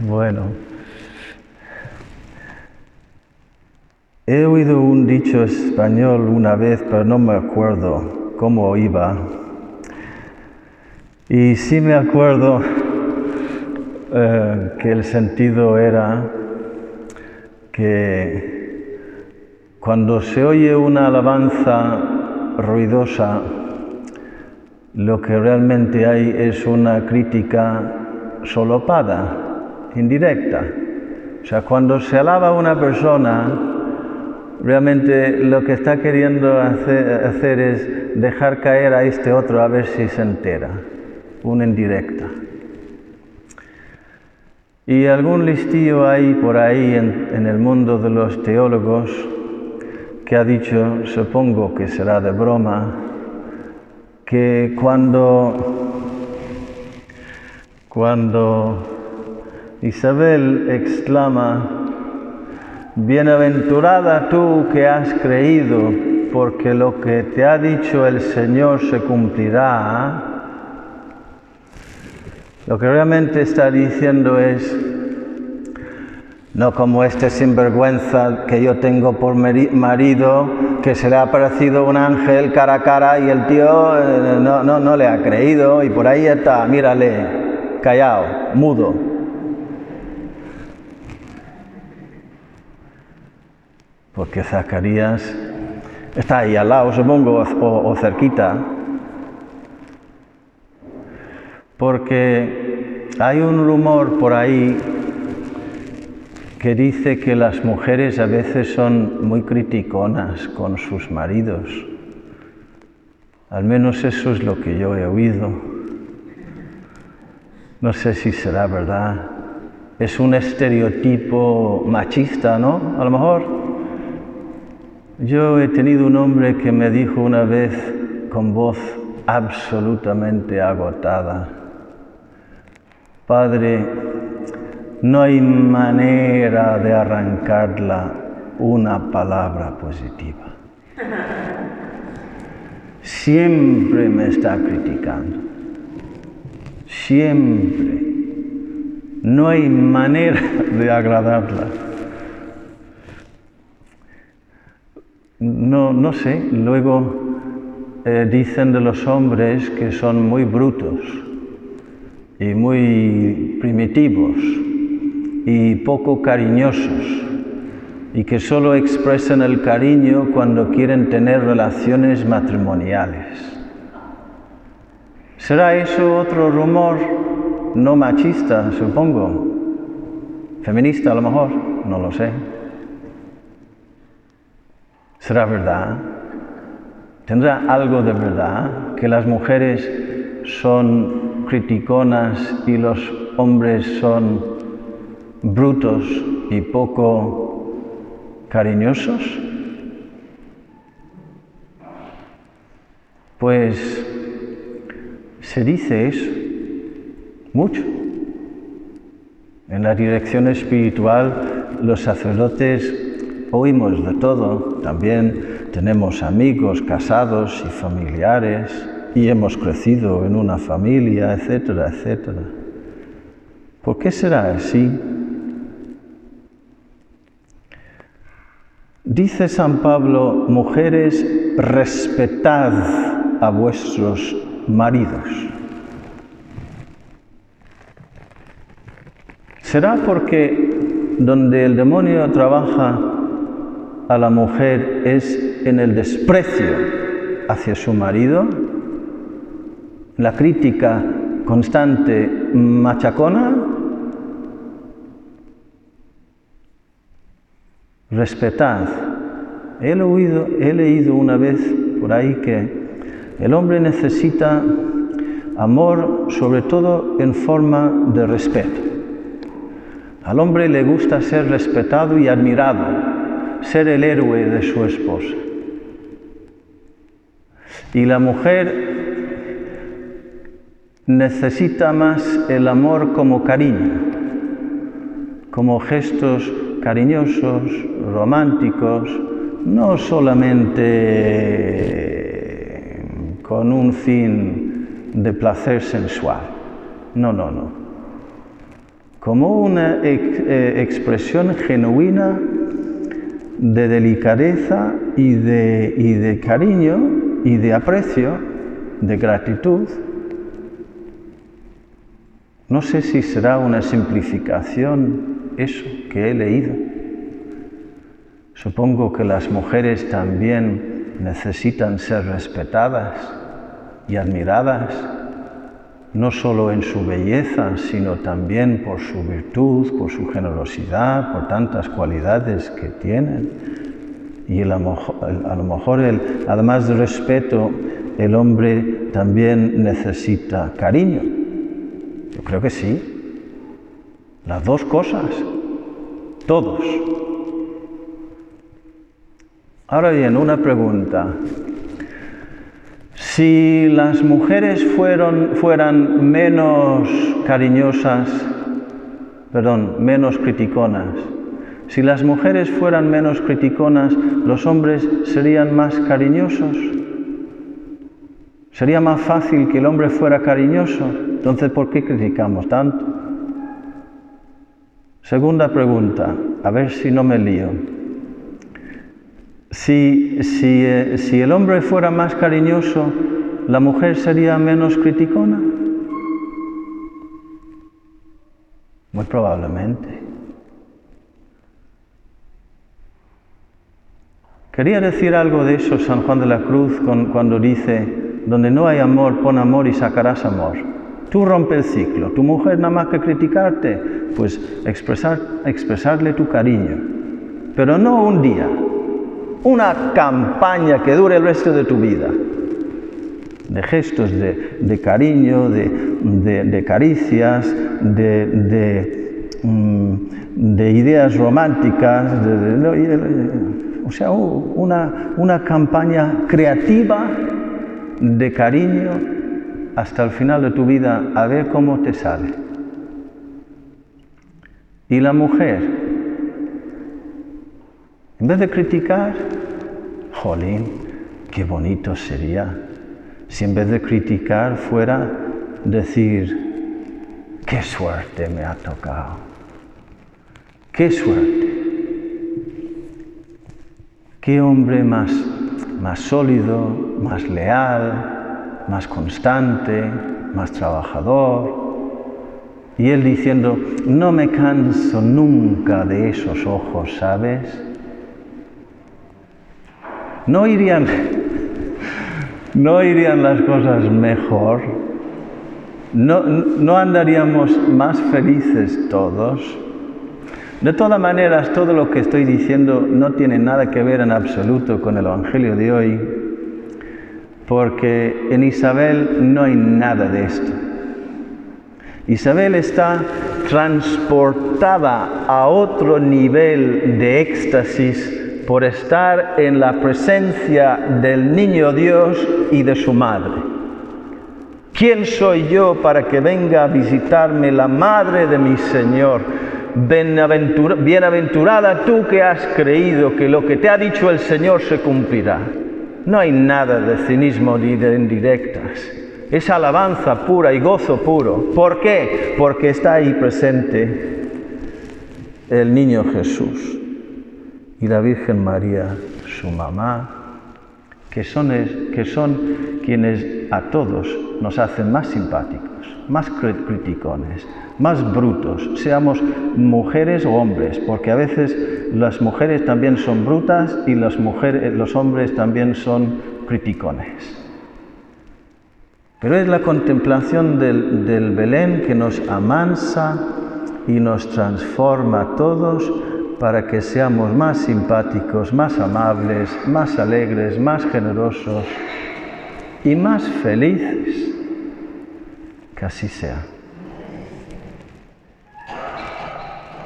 Bueno, he oído un dicho español una vez, pero no me acuerdo cómo iba. Y sí me acuerdo eh, que el sentido era que cuando se oye una alabanza ruidosa, lo que realmente hay es una crítica solopada, indirecta. O sea, cuando se alaba a una persona, realmente lo que está queriendo hacer, es dejar caer a este otro a ver si se entera, una indirecta. Y algún listillo hay por ahí en, en el mundo de los teólogos que ha dicho, supongo que será de broma, que cuando, cuando Isabel exclama, Bienaventurada tú que has creído, porque lo que te ha dicho el Señor se cumplirá, lo que realmente está diciendo es, no como este sinvergüenza que yo tengo por marido, que se le ha aparecido un ángel cara a cara y el tío eh, no, no, no le ha creído y por ahí está, mírale, callado, mudo. Porque Zacarías está ahí al lado, supongo, o, cerquita. Porque hay un rumor por ahí que dice que las mujeres a veces son muy criticonas con sus maridos. Al menos eso es lo que yo he oído. No sé si será verdad. Es un estereotipo machista, ¿no? A lo mejor. Yo he tenido un hombre que me dijo una vez con voz absolutamente agotada, Padre, no hay manera de arrancarla una palabra positiva. Siempre me está criticando. Siempre. No hay manera de agradarla. No, no sé, luego eh, dicen de los hombres que son muy brutos y muy primitivos y poco cariñosos y que solo expresan el cariño cuando quieren tener relaciones matrimoniales. ¿Será eso otro rumor no machista, supongo? Feminista a lo mejor, no lo sé. ¿Será verdad? ¿Tendrá algo de verdad que las mujeres son criticonas y los hombres son brutos y poco cariñosos? Pues se dice eso mucho. En la dirección espiritual los sacerdotes oímos de todo, también tenemos amigos casados y familiares y hemos crecido en una familia, etcétera, etcétera. ¿Por qué será así? Dice San Pablo, mujeres, respetad a vuestros maridos. ¿Será porque donde el demonio trabaja a la mujer es en el desprecio hacia su marido, la crítica constante machacona? Respetad. He leído, he leído una vez por ahí que el hombre necesita amor sobre todo en forma de respeto. Al hombre le gusta ser respetado y admirado, ser el héroe de su esposa. Y la mujer necesita más el amor como cariño, como gestos cariñosos, románticos, no solamente con un fin de placer sensual. No, no, no como una eh, expresión genuina de delicadeza y de, y de cariño y de aprecio, de gratitud. No sé si será una simplificación eso que he leído. Supongo que las mujeres también necesitan ser respetadas y admiradas no solo en su belleza, sino también por su virtud, por su generosidad, por tantas cualidades que tienen. Y a lo mejor, además de respeto, el hombre también necesita cariño. Yo creo que sí. Las dos cosas. Todos. Ahora bien, una pregunta. Si las mujeres fueran menos cariñosas, perdón, menos criticonas, si las mujeres fueran menos criticonas, los hombres serían más cariñosos. Sería más fácil que el hombre fuera cariñoso. Entonces, ¿por qué criticamos tanto? Segunda pregunta, a ver si no me lío. Si, eh, si, el hombre fuera más cariñoso, ¿la mujer sería menos criticona? Muy probablemente. Quería decir algo de eso San Juan de la Cruz cuando dice, donde no hay amor, pon amor y sacarás amor. Tú rompe el ciclo, tu mujer nada más que criticarte, pues expresar, expresarle tu cariño, pero no un día, una campaña que dure el resto de tu vida, de gestos de, cariño, de, caricias, mm, de, ideas románticas, o sea, una, una campaña creativa de cariño hasta el final de tu vida, a ver cómo te sale. Y la mujer, en vez de criticar, jolín, qué bonito sería si en vez de criticar fuera decir, qué suerte me ha tocado, qué suerte, qué hombre más, más sólido, más leal, más constante, más trabajador. Y él diciendo, no me canso nunca de esos ojos, ¿sabes? ¿No irían, no irían las cosas mejor? ¿No, ¿No andaríamos más felices todos? De todas maneras, todo lo que estoy diciendo no tiene nada que ver en absoluto con el Evangelio de hoy, porque en Isabel no hay nada de esto. Isabel está transportada a otro nivel de éxtasis por estar en la presencia del niño Dios y de su madre. ¿Quién soy yo para que venga a visitarme la madre de mi Señor? bienaventurada tú que has creído que lo que te ha dicho el Señor se cumplirá. No hay nada de cinismo ni de indirectas. Es alabanza pura y gozo puro. ¿Por qué? Porque está ahí presente el niño Jesús y la Virgen María, su mamá, que son, que son quienes a todos nos hacen más simpáticos, más criticones, más brutos, seamos mujeres o hombres, porque a veces las mujeres también son brutas y las mujeres, los hombres también son criticones. Pero es la contemplación del, del Belén que nos amansa y nos transforma a todos para que seamos más simpáticos, más amables, más alegres, más generosos y más felices. Que así sea.